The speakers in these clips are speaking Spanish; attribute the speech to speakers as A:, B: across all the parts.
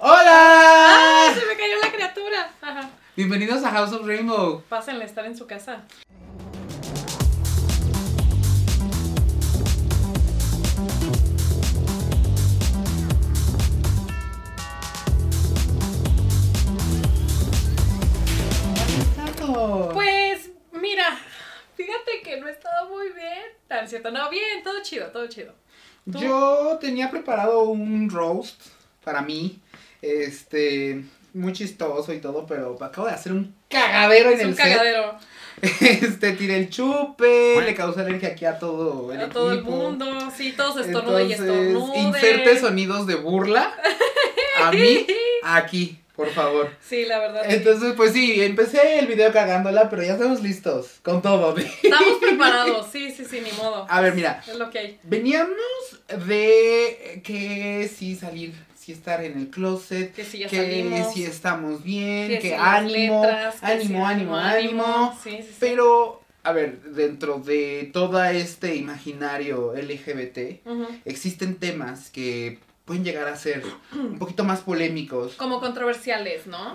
A: ¡Hola!
B: ¡Ay, se me cayó la criatura! Ajá.
A: Bienvenidos a House of Rainbow.
B: Pásenle estar en su casa. Pues, mira, fíjate que no he estado muy bien. Tan cierto, no, bien, todo chido, todo chido. ¿Tú?
A: Yo tenía preparado un roast para mí. Este. Muy chistoso y todo, pero acabo de hacer un cagadero en
B: Es
A: el
B: un cagadero
A: set. Este, tiré el chupe, le causé alergia aquí a todo el
B: a todo el mundo. Sí, todos estornude y estornude.
A: inserte sonidos de burla a mí aquí, por favor.
B: Sí, la verdad. sí.
A: Entonces, pues sí, empecé el video cagándola, pero ya estamos listos con todo.
B: Estamos preparados, sí, sí, sí, ni modo.
A: A ver, mira,
B: Es lo que hay.
A: veníamos de que sí salir, sí estar en el closet,
B: Que si ya
A: que
B: salimos.
A: sí estamos bien, que,
B: si
A: ánimo,
B: letras, que
A: ánimo,
B: si
A: ánimo, ánimo.
B: Sí, sí, sí.
A: Pero, a ver, dentro de todo este imaginario LGBT, existen temas que pueden llegar a ser un poquito más polémicos.
B: Como controversiales, ¿no?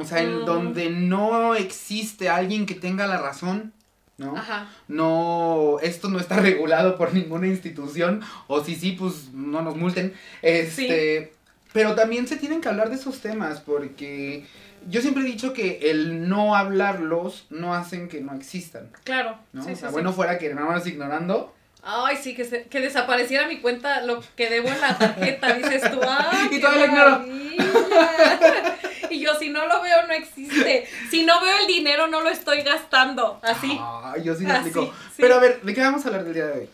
A: O sea, en
B: Mm.
A: donde no existe alguien que tenga la razón, ¿no?
B: Ajá.
A: No, esto no está regulado por ninguna institución, o si sí, pues no nos multen. Este, pero también se tienen que hablar de esos temas, porque yo siempre he dicho que el no hablarlos no hacen que no existan,
B: Claro.
A: ¿no?
B: Sí,
A: o
B: sí,
A: sea,
B: sí.
A: bueno fuera que nada más ignorando.
B: Ay, sí, que, se- que desapareciera mi cuenta, lo que debo en la tarjeta, dices tú. Ay,
A: Y todavía lo ignoro.
B: Y yo, si no lo veo, no existe. Si no veo el dinero, no lo estoy gastando. Así.
A: Ay, yo sí lo
B: Así,
A: explico. Pero a ver, ¿de qué vamos a hablar del día de hoy?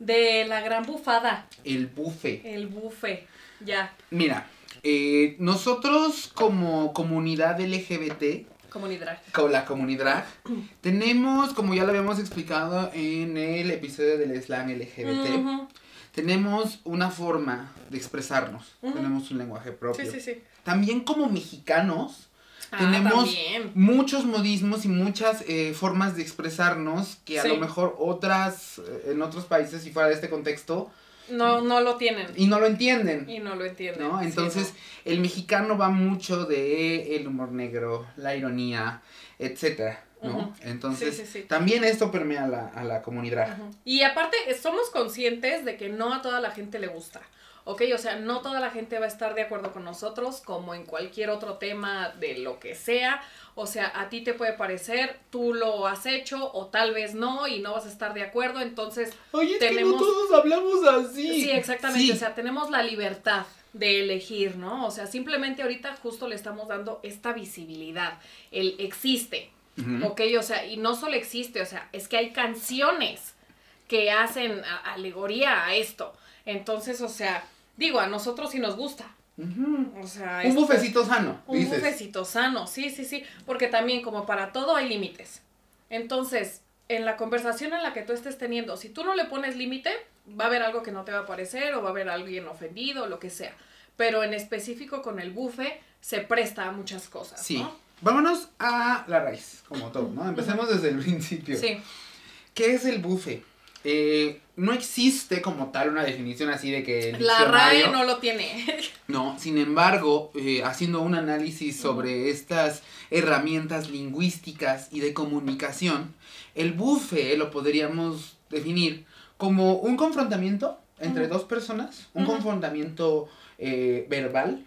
B: De la gran bufada,
A: El buffet.
B: el bufe. Ya,
A: Mira, eh, nosotros como comunidad LGBT,
B: comunidad.
A: con la comunidad, tenemos, como ya lo habíamos explicado en el episodio del slang LGBT, tenemos una forma de expresarnos, tenemos un lenguaje propio.
B: Sí, sí, sí.
A: También como mexicanos,
B: Ah,
A: Tenemos-
B: también.
A: muchos modismos y muchas eh, formas de expresarnos que a lo mejor otras, eh, en otros países, si fuera de este contexto,
B: No, no lo tienen.
A: y no lo entienden.
B: Y no lo entienden.
A: ¿no?
B: sí,
A: Entonces, el mexicano va mucho de el humor negro, la ironía, etcétera, ¿no? Entonces,
B: Sí, sí, sí.
A: también esto permea a la, a la comunidad.
B: Y aparte, somos conscientes de que no a toda la gente le gusta. ¿Ok? O sea, no toda la gente va a estar de acuerdo con nosotros, como en cualquier otro tema de lo que sea. O sea, a ti te puede parecer, tú lo has hecho, o tal vez no, y no vas a estar de acuerdo. Entonces,
A: Oye, es que
B: Tenemos-
A: no todos hablamos así.
B: sí, exactamente.
A: Sí.
B: O sea, tenemos la libertad de elegir, ¿no? O sea, simplemente ahorita justo le estamos dando esta visibilidad. El existe.
A: Ujú.
B: Ok, o sea, y no solo existe, o sea, es que hay canciones que hacen alegoría a esto. Entonces, o sea, digo, a nosotros sí nos gusta. O sea,
A: Un bufecito sano,
B: Un
A: dices.
B: bufecito sano, sí, sí, sí. Porque también, como para todo, hay límites. Entonces, en la conversación en la que tú estés teniendo, si tú no le pones límite, va a haber algo que no te va a parecer, o va a haber alguien ofendido, lo que sea. Pero en específico con el bufe, se presta a muchas cosas.
A: Sí.
B: ¿no?
A: Vámonos a la raíz, como todo, ¿no? Empecemos desde el principio.
B: Sí.
A: ¿Qué es el buffet? Eh, no existe como tal una definición así de que el
B: La RAE no lo tiene.
A: No, sin embargo, eh, haciendo un análisis sobre estas herramientas lingüísticas y de comunicación, el buffet lo podríamos definir como un confrontamiento entre dos personas, un confrontamiento eh, verbal,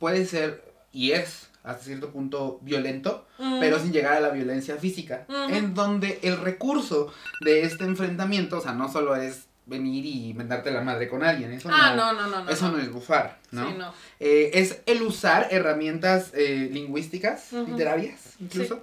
A: puede ser y es hasta cierto punto violento, pero sin llegar a la violencia física, en donde el recurso de este enfrentamiento, o sea, no solo es venir y mentarte la madre con alguien, eso
B: Ah,
A: no,
B: no, no, no. no
A: eso no es bufar, ¿no?
B: Sí, no.
A: Eh, es el usar herramientas eh, lingüísticas, literarias, incluso,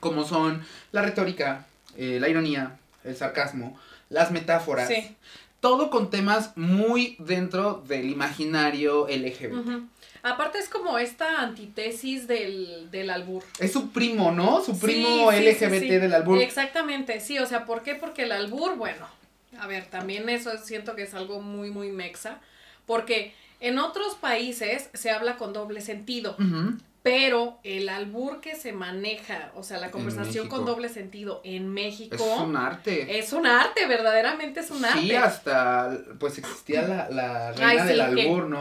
A: como son la retórica, eh, la ironía, el sarcasmo, las metáforas,
B: Sí.
A: Todo con temas muy dentro del imaginario LGBT.
B: Aparte es como esta antítesis del, del albur.
A: Es su primo, ¿no? Su primo
B: Sí,
A: LGBT
B: sí, sí.
A: del albur.
B: Exactamente, sí, o sea, ¿por qué? Porque el albur, bueno, a ver, también eso siento que es algo muy, muy mexa, porque en otros países se habla con doble sentido,
A: Ujú.
B: Pero el albur que se maneja, o sea, la conversación con doble sentido en México
A: Es un arte.
B: es un arte, verdaderamente es un arte.
A: Sí, hasta pues existía la, la
B: Ay,
A: reina
B: sí,
A: del
B: que-
A: albur, ¿no?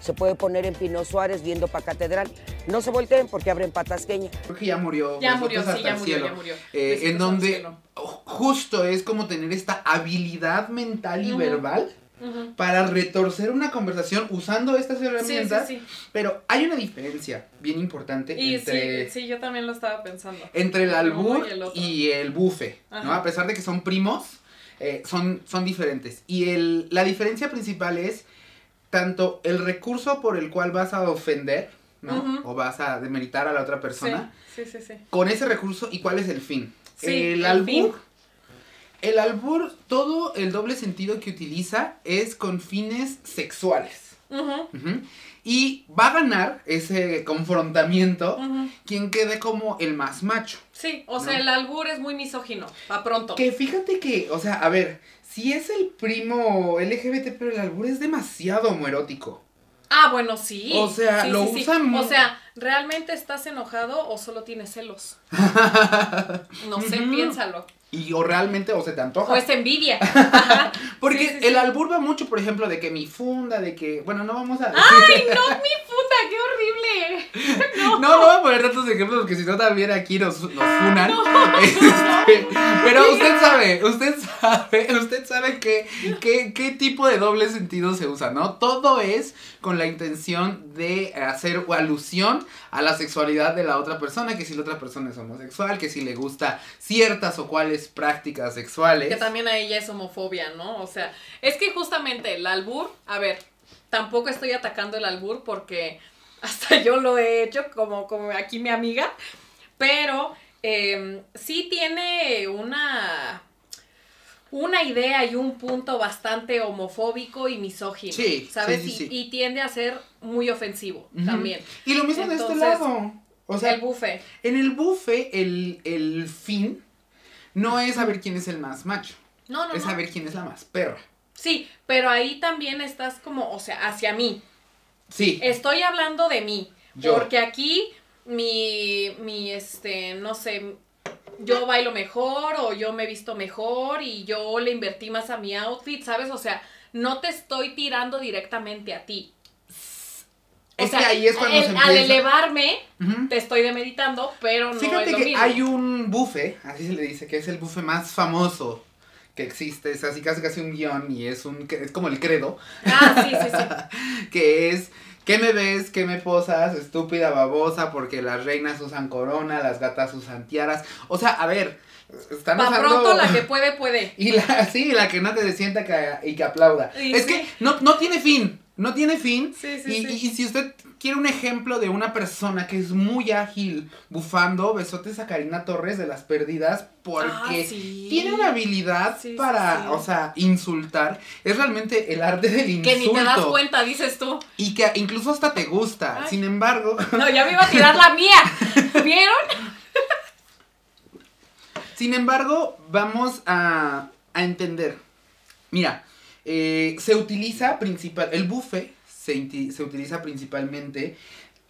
C: se puede poner en Pino Suárez viendo para Catedral. No se volteen porque abren patasqueña.
A: Creo que ya murió.
B: Ya murió, sí, ya murió,
A: cielo.
B: ya murió.
A: Eh, en donde justo es como tener esta habilidad mental y verbal Para retorcer una conversación usando estas
B: Sí, sí,
A: herramientas.
B: sí.
A: Pero hay una diferencia bien importante
B: Y
A: entre,
B: sí, yo también lo estaba pensando.
A: entre el albur
B: y el otro.
A: y el bufe, ¿no? A pesar de que son primos, eh, son, son diferentes. Y el, la diferencia principal es tanto el recurso por el cual vas a ofender, ¿no? O vas a demeritar a la otra persona,
B: Sí, sí, sí. sí.
A: con ese recurso y cuál es el fin.
B: Sí,
A: el
B: el
A: albur,
B: fin.
A: El albur, todo el doble sentido que utiliza es con fines sexuales. Y va a ganar ese confrontamiento quien quede como el más macho.
B: Sí, o sea, el albur es muy misógino, pa' pronto.
A: Que fíjate que, o sea, a ver, si es el primo LGBT, pero el albur es demasiado homoerótico.
B: Ah, bueno, sí.
A: O sea,
B: Sí,
A: lo
B: sí, sí.
A: usan mu-
B: O sea, ¿realmente estás enojado o solo tienes celos? No sé, piénsalo.
A: Y o realmente, o se te antoja.
B: O es envidia.
A: Porque
B: sí, sí,
A: el albur va mucho, por ejemplo, de que mi funda, de que, bueno, no vamos a...
B: ¡Ay, no, mi puta! ¡Qué horrible!
A: No, no voy a poner tantos ejemplos porque si no también aquí nos, nos funan. Este, pero usted sabe, usted sabe, usted sabe que, que- qué tipo de doble sentido se usa, ¿no? Todo es con la intención de hacer alusión a la sexualidad de la otra persona, que si la otra persona es homosexual, que si le gusta ciertas o cuáles prácticas sexuales.
B: Que también a ella es homofobia, ¿no? O sea, es que justamente el albur, a ver, tampoco estoy atacando el albur porque hasta yo lo he hecho, como, como aquí mi amiga, pero eh, sí tiene una, una idea y un punto bastante homofóbico y misógino,
A: Sí,
B: ¿sabes?
A: sí, sí,
B: y, tiende a ser muy ofensivo también.
A: Y lo mismo de este lado. O sea,
B: el bufe.
A: en el buffet, el, el fin no es saber quién es el más macho,
B: No, no,
A: es
B: no.
A: saber quién es la más perra.
B: Sí, pero ahí también estás como, o sea, hacia mí.
A: Sí.
B: Estoy hablando de mí.
A: Yo.
B: Porque aquí mi, mi, este, no sé, yo bailo mejor o yo me he visto mejor y yo le invertí más a mi outfit, ¿sabes? O sea, no te estoy tirando directamente a ti. O
A: Es
B: sea,
A: que ahí es cuando
B: el-
A: se
B: al
A: empieza.
B: elevarme,
A: Ujú.
B: te estoy demeritando, pero no
A: Fíjate
B: es lo
A: que
B: mismo.
A: hay un buffet, así se le dice, que es el buffet más famoso que existe, es así casi casi un guion y es un es como el credo,
B: Ah, sí, sí, sí.
A: que es ¿qué me ves? ¿Qué me posas? Estúpida babosa, porque las reinas usan corona, las gatas usan tiaras. O sea, a ver, están
B: Pa'
A: usando
B: pronto la que puede, puede.
A: y la sí, la que no te sienta que, y que aplauda.
B: Y
A: es
B: sí.
A: que no, no tiene fin, no tiene fin.
B: Sí, sí,
A: y,
B: sí.
A: y- y si usted quiere un ejemplo de una persona que es muy ágil bufando, besotes a Karina Torres de las perdidas, porque
B: Ah,
A: tiene una habilidad para, o sea, insultar. Es realmente el arte del insulto.
B: Que ni te das cuenta, dices tú.
A: Y que incluso hasta te gusta.
B: Ay.
A: Sin embargo,
B: No, ya me iba a tirar la mía. ¿Vieron?
A: Sin embargo, vamos a, a entender. Mira, eh, se utiliza principal, el buffet se, se utiliza principalmente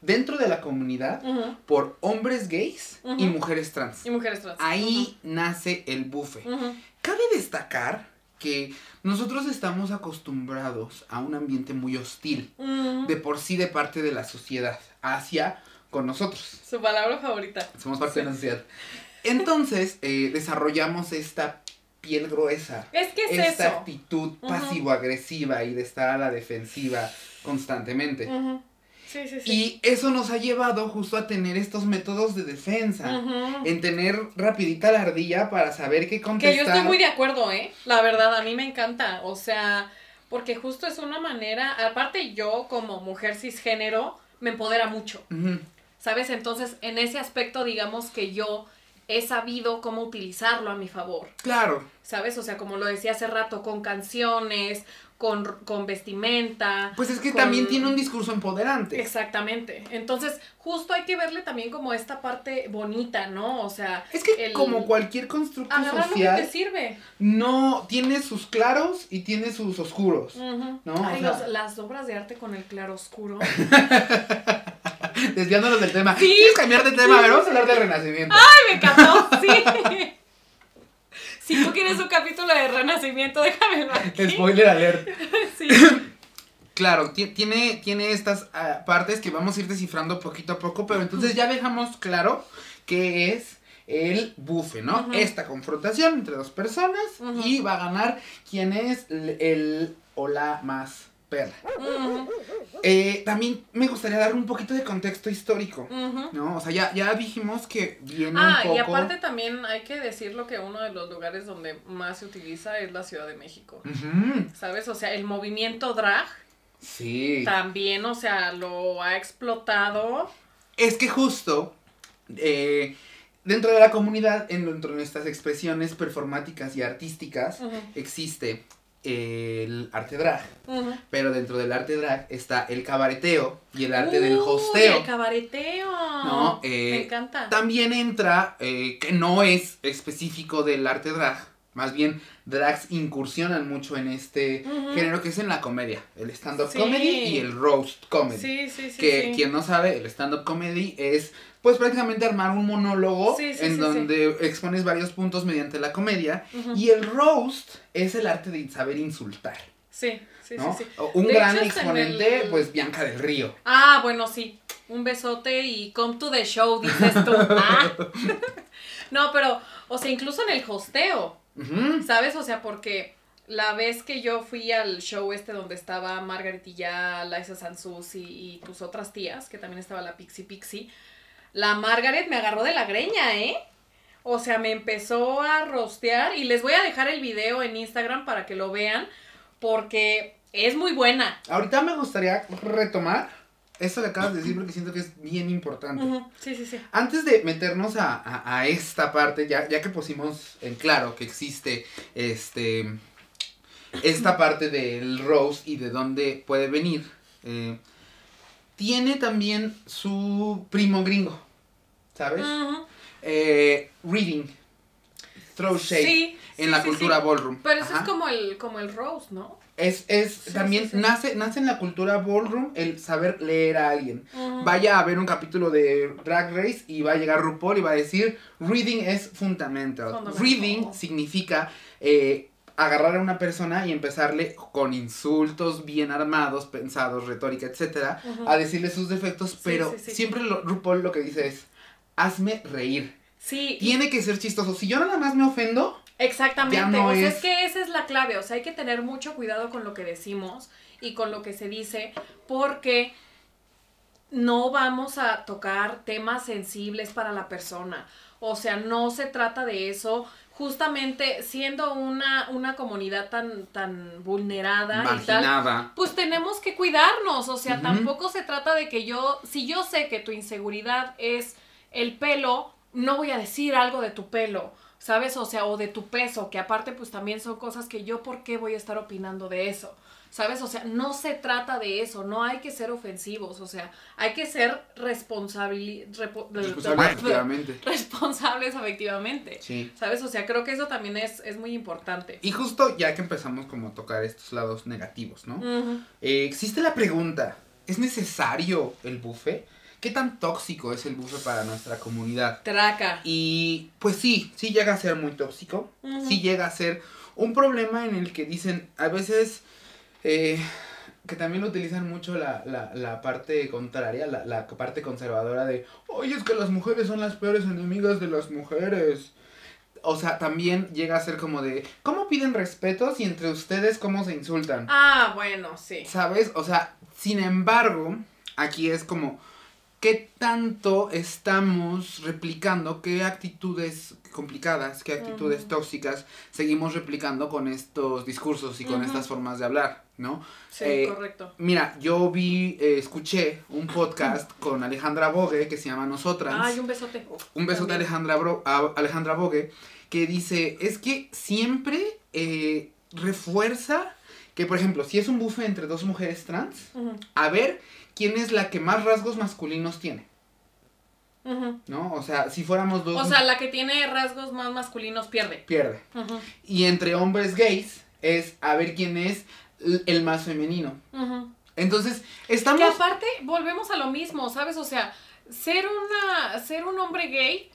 A: dentro de la comunidad por hombres gays y mujeres trans.
B: Y mujeres trans.
A: Ahí nace el.
B: Ujú.
A: Cabe destacar que nosotros estamos acostumbrados a un ambiente muy hostil, de por sí de parte de la sociedad, hacia con nosotros.
B: Su palabra favorita.
A: Somos parte de la sociedad. Entonces, eh, desarrollamos esta piel gruesa,
B: Es que es
A: esta
B: eso.
A: actitud pasivo-agresiva y de estar a la defensiva constantemente.
B: Sí, sí, sí.
A: Y eso nos ha llevado justo a tener estos métodos de defensa, en tener rapidita la ardilla para saber qué
B: Que
A: contestar.
B: yo estoy muy de acuerdo, ¿eh? La verdad, a mí me encanta. O sea, porque justo es una manera. Aparte, yo como mujer cisgénero me empodera mucho. ¿Sabes? Entonces, en ese aspecto, digamos que yo he sabido cómo utilizarlo a mi favor.
A: Claro.
B: ¿Sabes? O sea, como lo decía hace rato, con canciones, con, con vestimenta.
A: Pues es que
B: con-
A: también tiene un discurso empoderante.
B: Exactamente. Entonces, justo hay que verle también como esta parte bonita, ¿no? O sea,
A: Es que
B: el-
A: como cualquier constructo
B: agarrar lo que
A: social,
B: te sirve.
A: no tiene sus claros y tiene sus oscuros. No, o
B: Ay,
A: sea-
B: los- las obras de arte con el claro oscuro.
A: Desviándonos del tema.
B: Sí.
A: ¿Quieres cambiar de tema? A ver, vamos a hablar del renacimiento.
B: ¡Ay, me encantó! Sí. Si tú quieres un capítulo de renacimiento, déjamelo aquí.
A: Spoiler alert.
B: Sí.
A: claro, tiene, tiene estas ah, partes que vamos a ir descifrando poquito a poco, pero entonces ya dejamos claro que es el bufe, ¿no? Esta confrontación entre dos personas y va a ganar quien es el, o la más perra. Eh, también me gustaría dar un poquito de contexto histórico, ¿no? O sea, ya, ya dijimos que viene
B: ah,
A: un poco...
B: y aparte también hay que decirlo que uno de los lugares donde más se utiliza es la Ciudad de México, ¿sabes? O sea, el movimiento drag...
A: Sí.
B: También, o sea, lo ha explotado.
A: Es que justo... Eh, dentro de la comunidad, en, dentro de estas expresiones performáticas y artísticas, existe el arte drag. Pero dentro del arte drag está el cabareteo y el arte del hosteo.
B: El cabareteo. ¿No? Me eh, encanta.
A: También entra, eh, que no es específico del arte drag, más bien drags incursionan mucho en este género que es en la comedia, el stand-up comedy y el roast comedy.
B: Sí, sí, sí.
A: Que quien no sabe, el stand-up comedy es pues prácticamente armar un monólogo en donde expones varios puntos mediante la comedia y el roast es el arte de saber insultar.
B: Sí, sí, sí,
A: Un gran exponente, pues Bianca del Río.
B: Ah, bueno, sí. Un besote y come to the show, dices tú. Ah. no, pero, o sea, incluso en el hosteo, ¿sabes? O sea, porque la vez que yo fui al show este donde estaba Margaretilla, Liza Sansus y, y tus otras tías, que también estaba la Pixie Pixie, la Margaret me agarró de la greña, ¿eh? O sea, me empezó a rostear y les voy a dejar el video en Instagram para que lo vean porque es muy buena.
A: Ahorita me gustaría retomar eso que acabas de decir porque siento que es bien importante.
B: Sí, sí, sí.
A: Antes de meternos a, esta parte, ya, ya que pusimos en claro que existe este esta parte del Rose y de dónde puede venir, eh, tiene también su primo gringo, ¿sabes? Eh, reading, throw shade en la cultura ballroom.
B: Pero eso es como el, como el Rose, ¿no?
A: Es, es también nace, nace en la cultura ballroom el saber leer a alguien. Vaya a ver un capítulo de Drag Race y va a llegar RuPaul y va a decir, reading es fundamental. Reading significa eh, agarrar a una persona y empezarle con insultos bien armados, pensados, retórica, etcétera, a decirle sus defectos, pero siempre lo, RuPaul lo que dice es, hazme reír.
B: Sí.
A: Tiene que ser chistoso. Si yo nada más me ofendo,
B: Exactamente, o sea, es... que esa es la clave, o sea, hay que tener mucho cuidado con lo que decimos y con lo que se dice, porque no vamos a tocar temas sensibles para la persona. O sea, no se trata de eso justamente siendo una, una comunidad tan, tan vulnerada y tal, pues tenemos que cuidarnos, o sea, tampoco se trata de que yo, si yo sé que tu inseguridad es el pelo, no voy a decir algo de tu pelo, ¿sabes? O sea, o de tu peso, que aparte pues también son cosas que yo, ¿por qué voy a estar opinando de eso? ¿Sabes? O sea, no se trata de eso, no hay que ser ofensivos, o sea, hay que ser responsable,
A: responsables efectivamente.
B: Responsables efectivamente. Sí. ¿Sabes? O sea, creo que eso también es, es muy importante.
A: Y justo ya que empezamos como a tocar estos lados negativos, ¿no? Eh, existe la pregunta, ¿es necesario el buffet? ¿Qué tan tóxico es el buffet para nuestra comunidad?
B: Traca.
A: Y pues sí, sí llega a ser muy tóxico, sí llega a ser un problema en el que dicen, a veces eh, que también utilizan mucho la, la, la parte contraria, la, la, parte conservadora de, oye, es que las mujeres son las peores enemigas de las mujeres. O sea, también llega a ser como de, ¿cómo piden respeto si entre ustedes cómo se insultan?
B: Ah, bueno, sí.
A: ¿Sabes? O sea, sin embargo, aquí es como, ¿qué tanto estamos replicando? ¿Qué actitudes complicadas, qué actitudes tóxicas seguimos replicando con estos discursos y con estas formas de hablar? ¿No?
B: Sí, eh, correcto.
A: Mira, yo vi, eh, escuché un podcast con Alejandra Bogue que se llama Nosotras.
B: Ay, un besote.
A: Un besote a Alejandra, a Alejandra Bogue que dice, es que siempre eh, refuerza que, por ejemplo, si es un buffet entre dos mujeres trans, a ver quién es la que más rasgos masculinos tiene. ¿No? O sea, si fuéramos dos...
B: O sea, la que tiene rasgos más masculinos pierde.
A: Pierde. Y entre hombres gays es a ver quién es el más femenino. Entonces, estamos...
B: Que aparte, volvemos a lo mismo, ¿sabes? O sea, ser, una, ser un hombre gay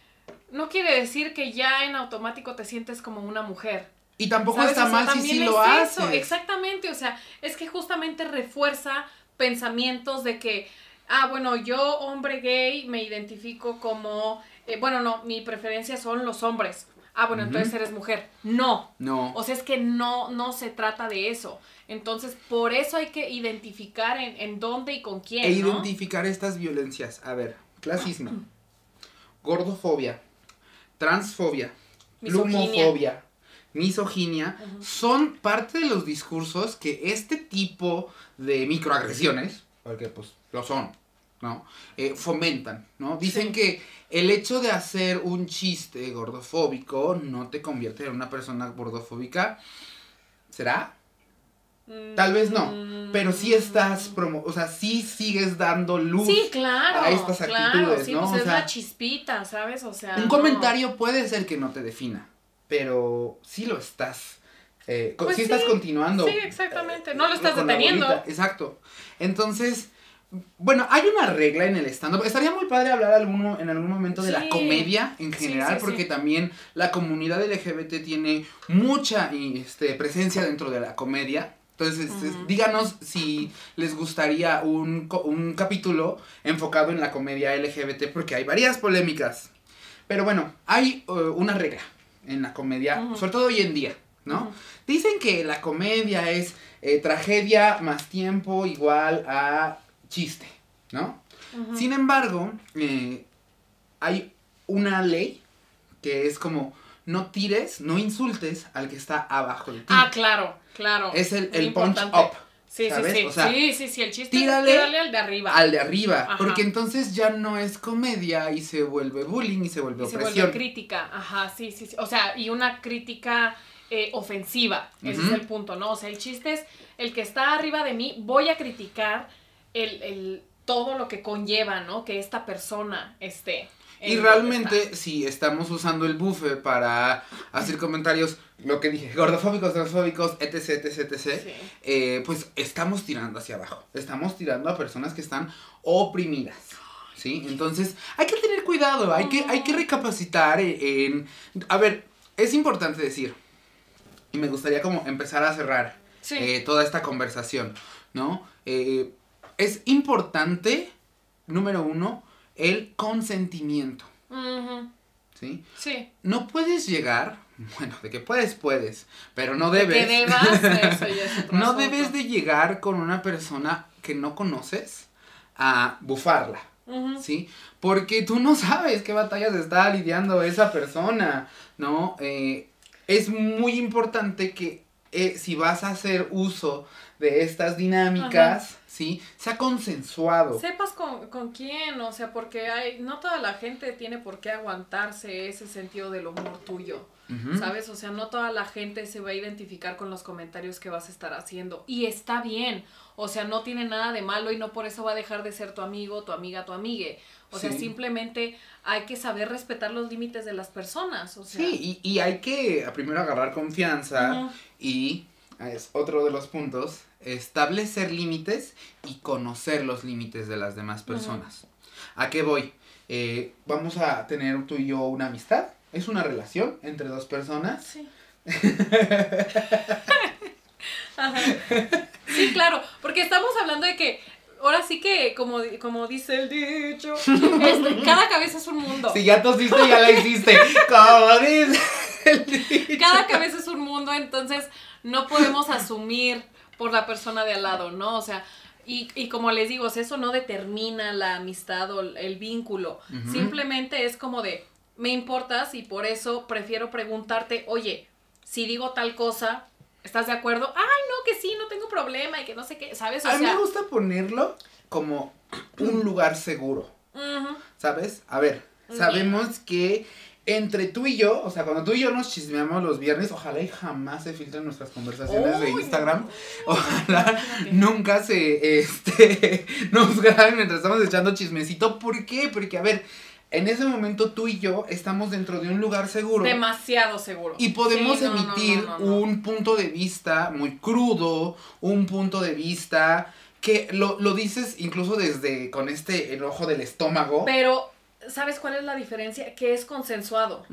B: no quiere decir que ya en automático te sientes como una mujer.
A: Y tampoco está mal si sí lo haces.
B: Exactamente, o sea, es que justamente refuerza pensamientos de que, ah, bueno, yo hombre gay me identifico como, eh, bueno, no, mi preferencia son los hombres. Ah, bueno, entonces eres mujer. No.
A: No.
B: O sea, es que no, no se trata de eso. Entonces, por eso hay que identificar en, en dónde y con quién.
A: E identificar estas violencias. A ver, clasismo, gordofobia, transfobia, plumofobia, misoginia, son parte de los discursos que este tipo de microagresiones, porque pues lo son, ¿no? Eh, fomentan, ¿no? Dicen que el hecho de hacer un chiste gordofóbico no te convierte en una persona gordofóbica. ¿Será? Tal vez no, pero sí estás promo o sea, sí sigues dando luz
B: a estas actitudes, ¿no? Pues es la chispita, ¿sabes? O sea,
A: un comentario puede ser que no te defina, pero sí lo estás eh, pues sí, estás continuando.
B: Sí, exactamente. No lo estás deteniendo.
A: Exacto. Entonces, bueno, hay una regla en el stand-up. Estaría muy padre hablar alguno, en algún momento de la comedia en general, porque también la comunidad LGBT tiene mucha este, presencia dentro de la comedia. Entonces, díganos si les gustaría un, un, capítulo enfocado en la comedia LGBT, porque hay varias polémicas. Pero bueno, hay uh, una regla en la comedia, sobre todo hoy en día, ¿no? Dicen que la comedia es eh, tragedia más tiempo igual a chiste, ¿no? Sin embargo, eh, hay una ley que es como no tires, no insultes al que está abajo de ti.
B: Ah, claro, claro.
A: Es el, el punch up.
B: Sí, sí, sí. sí, sí, sí, el chiste tírale, al de arriba.
A: Al de arriba. Porque entonces ya no es comedia y se vuelve bullying y se vuelve y opresión. Se vuelve
B: crítica. Ajá, sí, sí, sí. O sea, y una crítica eh, ofensiva. Ese es el punto, ¿no? O sea, el chiste es el que está arriba de mí, voy a criticar el, el todo lo que conlleva, ¿no? Que esta persona esté.
A: Y realmente, si estamos usando el buffer para hacer comentarios, lo que dije, gordofóbicos, transfóbicos, etc, etc, etc, eh, pues estamos tirando hacia abajo. Estamos tirando a personas que están oprimidas. ¿Sí? Entonces, hay que tener cuidado, hay que, hay que recapacitar en... A ver, es importante decir, y me gustaría como empezar a cerrar eh, toda esta conversación, ¿no? Eh, es importante, número uno, el consentimiento. ¿Sí?
B: Sí.
A: No puedes llegar, bueno, de que puedes, puedes, pero no debes.
B: De que debas, eso ya es otro
A: No debes de llegar con una persona que no conoces a bufarla. ¿Sí? Porque tú no sabes qué batallas está lidiando esa persona, ¿no? Eh, es muy importante que eh, si vas a hacer uso de estas dinámicas, ¿sí? Sea consensuado.
B: Sepas con, con, quién, o sea, porque hay, no toda la gente tiene por qué aguantarse ese sentido del humor tuyo, ¿sabes? O sea, no toda la gente se va a identificar con los comentarios que vas a estar haciendo. Y está bien, o sea, no tiene nada de malo y no por eso va a dejar de ser tu amigo, tu amiga, tu amigue. O sea, simplemente hay que saber respetar los límites de las personas. O sea.
A: Sí, y, y hay que primero agarrar confianza y es otro de los puntos, establecer límites y conocer los límites de las demás personas. ¿A qué voy? Eh, vamos a tener tú y yo una amistad, es una relación entre dos personas.
B: Sí. Sí, claro, porque estamos hablando de que ahora sí que, como, como dice el dicho, este, cada cabeza es un mundo.
A: Si ya tosiste, ya la hiciste. Como dice el
B: dicho. Cada cabeza es un mundo, entonces no podemos asumir por la persona de al lado, ¿no? O sea, y, y como les digo, eso no determina la amistad o el vínculo. Simplemente es como de, me importas y por eso prefiero preguntarte, oye, si digo tal cosa, ¿estás de acuerdo? Ay, no, que sí, no tengo problema y que no sé qué, ¿sabes?
A: O a mí me gusta ponerlo como un lugar seguro, ¿sabes? A ver, sabemos que entre tú y yo, o sea, cuando tú y yo nos chismeamos los viernes, ojalá y jamás se filtren nuestras conversaciones de Instagram. Ojalá nunca se, este, nos graben mientras estamos echando chismecito. ¿Por qué? Porque, a ver, en ese momento tú y yo estamos dentro de un lugar seguro.
B: Demasiado seguro.
A: Y podemos emitir un punto de vista muy crudo, un punto de vista que lo, lo dices incluso desde con este enojo del estómago.
B: Pero ¿sabes cuál es la diferencia? Que es consensuado.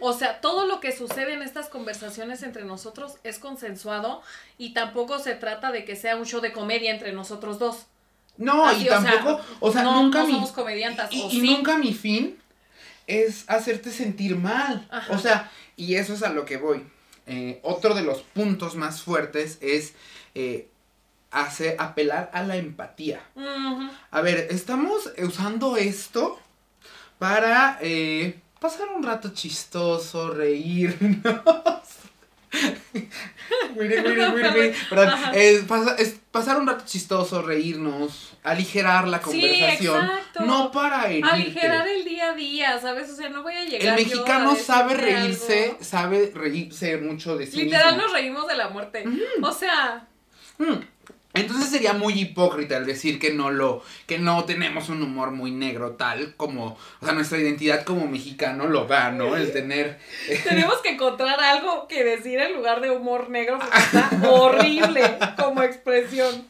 B: O sea, todo lo que sucede en estas conversaciones entre nosotros es consensuado y tampoco se trata de que sea un show de comedia entre nosotros dos.
A: No, y tampoco, o sea, nunca
B: no somos.
A: Y, nunca mi fin es hacerte sentir mal. O sea, y eso es a lo que voy. Eh, otro de los puntos más fuertes es eh, hacer, apelar a la empatía. A ver, estamos usando esto para eh, pasar un rato chistoso, reírnos. es, pasar un rato chistoso, reírnos, aligerar la conversación. no para herirte.
B: Aligerar el día a día, ¿sabes? O sea, no voy a llegar.
A: El mexicano sabe reírse, sabe reírse mucho de sí
B: Literal nos reímos de la muerte. O sea.
A: Mm. Entonces sería muy hipócrita el decir que no lo, que no tenemos un humor muy negro tal como, o sea, nuestra identidad como mexicano lo da, ¿no? El tener...
B: Tenemos que encontrar algo que decir en lugar de humor negro porque está horrible como expresión.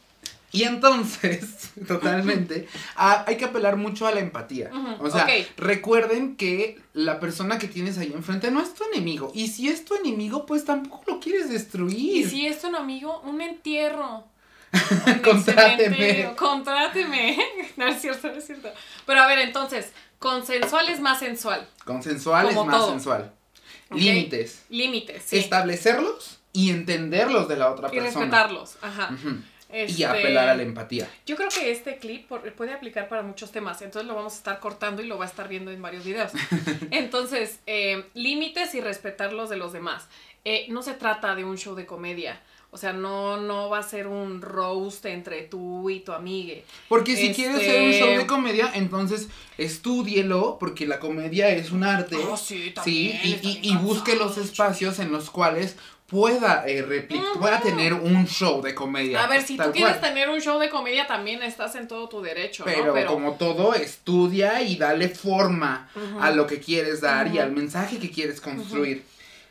A: Y entonces, totalmente, hay que apelar mucho a la empatía. o sea, recuerden que la persona que tienes ahí enfrente no es tu enemigo. Y si es tu enemigo, pues tampoco lo quieres destruir.
B: Y si es tu enemigo, un entierro.
A: Contráteme.
B: Contráteme. No es cierto, no es cierto. Pero a ver, entonces, consensual es más sensual.
A: Consensual es más sensual. Límites.
B: Límites,
A: sí. Establecerlos y entenderlos de la otra persona.
B: Y respetarlos, ajá.
A: Y este, apelar a la empatía.
B: Yo creo que este clip puede aplicar para muchos temas, entonces lo vamos a estar cortando y lo va a estar viendo en varios videos. Entonces, eh, límites y respetarlos de los demás. Eh, no se trata de un show de comedia. O sea, no, no va a ser un roast entre tú y tu amigue.
A: Porque si quieres hacer un show de este, comedia, entonces estúdielo, porque la comedia es un arte.
B: Oh, sí, también,
A: sí, y, y, busque los espacios en los cuales pueda eh, pueda tener un show de comedia.
B: A ver, si tú quieres tener un show de comedia, también estás en todo tu derecho.
A: Pero, Pero... como todo, estudia y dale forma a lo que quieres dar y al mensaje que quieres construir.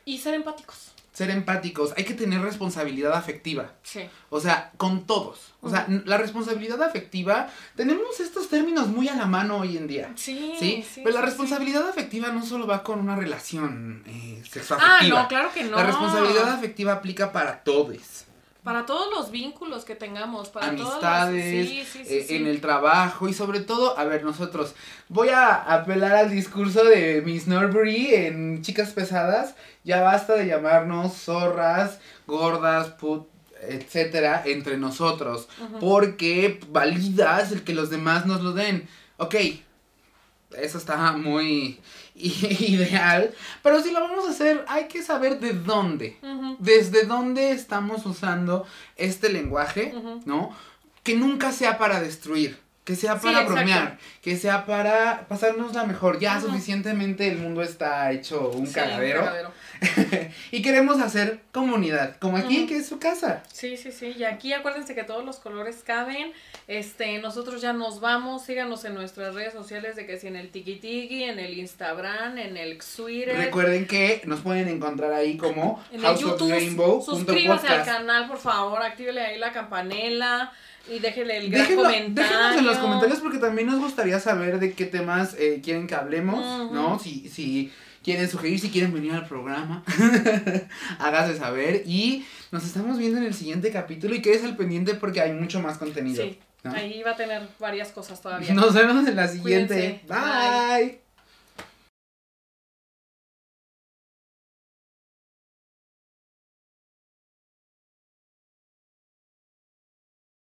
B: Y ser empáticos
A: ser empáticos, hay que tener responsabilidad afectiva.
B: Sí.
A: O sea, con todos. O sea, la responsabilidad afectiva, tenemos estos términos muy a la mano hoy en día.
B: Sí.
A: Sí. Pero la responsabilidad afectiva no solo va con una relación eh,
B: Ah, no, claro que no.
A: La responsabilidad afectiva aplica para todos.
B: Para todos los vínculos que tengamos, para
A: amistades, eh, en el trabajo y sobre todo, a ver, nosotros, voy a apelar al discurso de Miss Norbury en Chicas Pesadas, ya basta de llamarnos zorras, gordas, put, etcétera, entre nosotros, porque validas el que los demás nos lo den. Ok, eso está muy ideal. Pero si lo vamos a hacer, hay que saber de dónde. Desde dónde estamos usando este lenguaje, ¿no? Que nunca sea para destruir. Que sea para bromear, que sea para pasarnos la mejor. Ya suficientemente el mundo está hecho un cagadero. y queremos hacer comunidad, como aquí, que es su casa.
B: Sí, sí, sí. Y aquí acuérdense que todos los colores caben. Este, nosotros ya nos vamos. Síganos en nuestras redes sociales de que si en el Tiki Tiki, en el Instagram, en el Twitter.
A: Recuerden que nos pueden encontrar ahí como en House of Rainbow.
B: Suscríbase al canal, por favor. Actívele ahí la campanela. Y déjenle el gran comentario. Déjenos
A: en los comentarios porque también nos gustaría saber de qué temas eh, quieren que hablemos, ¿no? Si, si quieren sugerir, si quieren venir al programa, hágase saber. Y nos estamos viendo en el siguiente capítulo y quedes al pendiente porque hay mucho más contenido.
B: Sí, ahí va a tener varias cosas todavía.
A: Nos vemos en la siguiente. Bye.